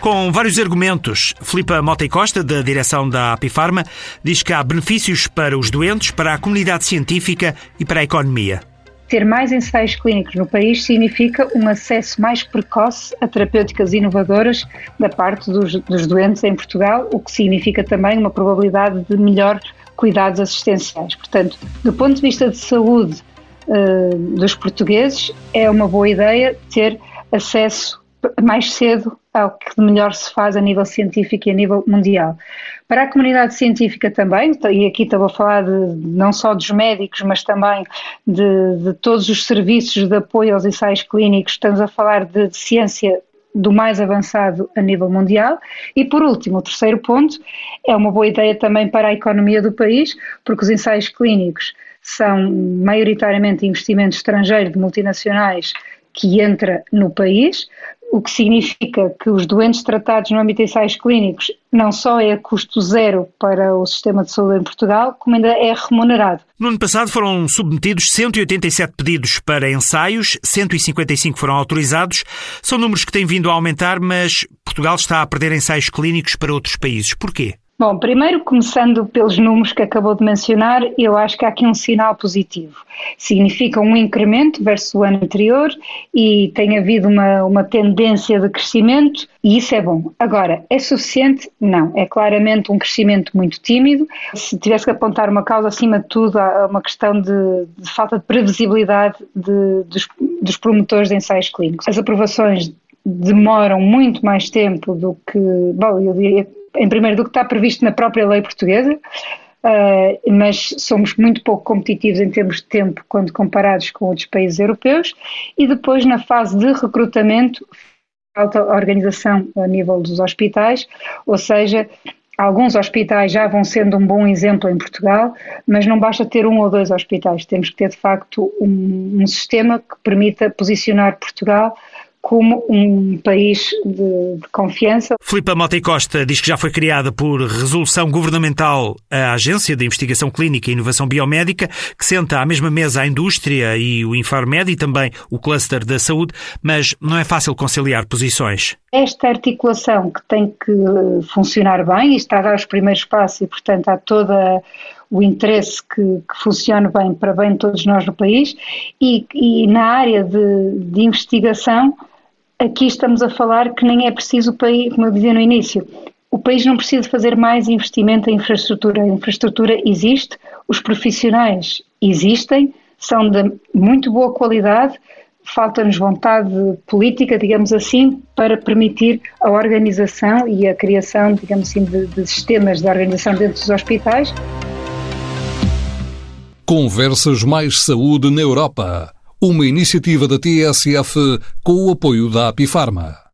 Com vários argumentos, Filipa Mota e Costa, da direção da Apifarma, diz que há benefícios para os doentes, para a comunidade científica e para a economia. Ter mais ensaios clínicos no país significa um acesso mais precoce a terapêuticas inovadoras da parte dos, dos doentes em Portugal, o que significa também uma probabilidade de melhor cuidados assistenciais. Portanto, do ponto de vista de saúde uh, dos portugueses, é uma boa ideia ter acesso mais cedo ao que melhor se faz a nível científico e a nível mundial. Para a comunidade científica também, e aqui estou a falar de, não só dos médicos, mas também de, de todos os serviços de apoio aos ensaios clínicos, estamos a falar de, de ciência do mais avançado a nível mundial. E por último, o terceiro ponto, é uma boa ideia também para a economia do país, porque os ensaios clínicos são maioritariamente investimentos estrangeiros de multinacionais que entra no país, o que significa que os doentes tratados no âmbito de ensaios clínicos não só é a custo zero para o sistema de saúde em Portugal, como ainda é remunerado. No ano passado foram submetidos 187 pedidos para ensaios, 155 foram autorizados. São números que têm vindo a aumentar, mas Portugal está a perder ensaios clínicos para outros países. Porquê? Bom, primeiro começando pelos números que acabou de mencionar, eu acho que há aqui um sinal positivo. Significa um incremento versus o ano anterior e tem havido uma, uma tendência de crescimento e isso é bom. Agora, é suficiente? Não. É claramente um crescimento muito tímido. Se tivesse que apontar uma causa, acima de tudo, há uma questão de, de falta de previsibilidade de, dos, dos promotores de ensaios clínicos. As aprovações demoram muito mais tempo do que, bom, eu diria em primeiro do que está previsto na própria lei portuguesa, uh, mas somos muito pouco competitivos em termos de tempo quando comparados com outros países europeus, e depois na fase de recrutamento falta organização a nível dos hospitais, ou seja, Alguns hospitais já vão sendo um bom exemplo em Portugal, mas não basta ter um ou dois hospitais, temos que ter de facto um, um sistema que permita posicionar Portugal como um país de, de confiança. Filipe Mota e Costa diz que já foi criada por resolução governamental a Agência de Investigação Clínica e Inovação Biomédica, que senta à mesma mesa a indústria e o Infarmed e também o cluster da saúde, mas não é fácil conciliar posições. Esta articulação que tem que funcionar bem e está a dar os primeiros passos e, portanto, há toda o interesse que, que, funcione bem para bem de todos nós no país e, e na área de, de investigação aqui estamos a falar que nem é preciso o país, como eu dizia no início, o país não precisa fazer mais investimento em infraestrutura. A infraestrutura existe, os profissionais existem, são de muito boa qualidade, falta-nos vontade política, digamos assim, para permitir a organização e a criação, digamos assim, de, de sistemas de organização dentro dos hospitais. Conversas Mais Saúde na Europa uma iniciativa da TSF com o apoio da Apifarma.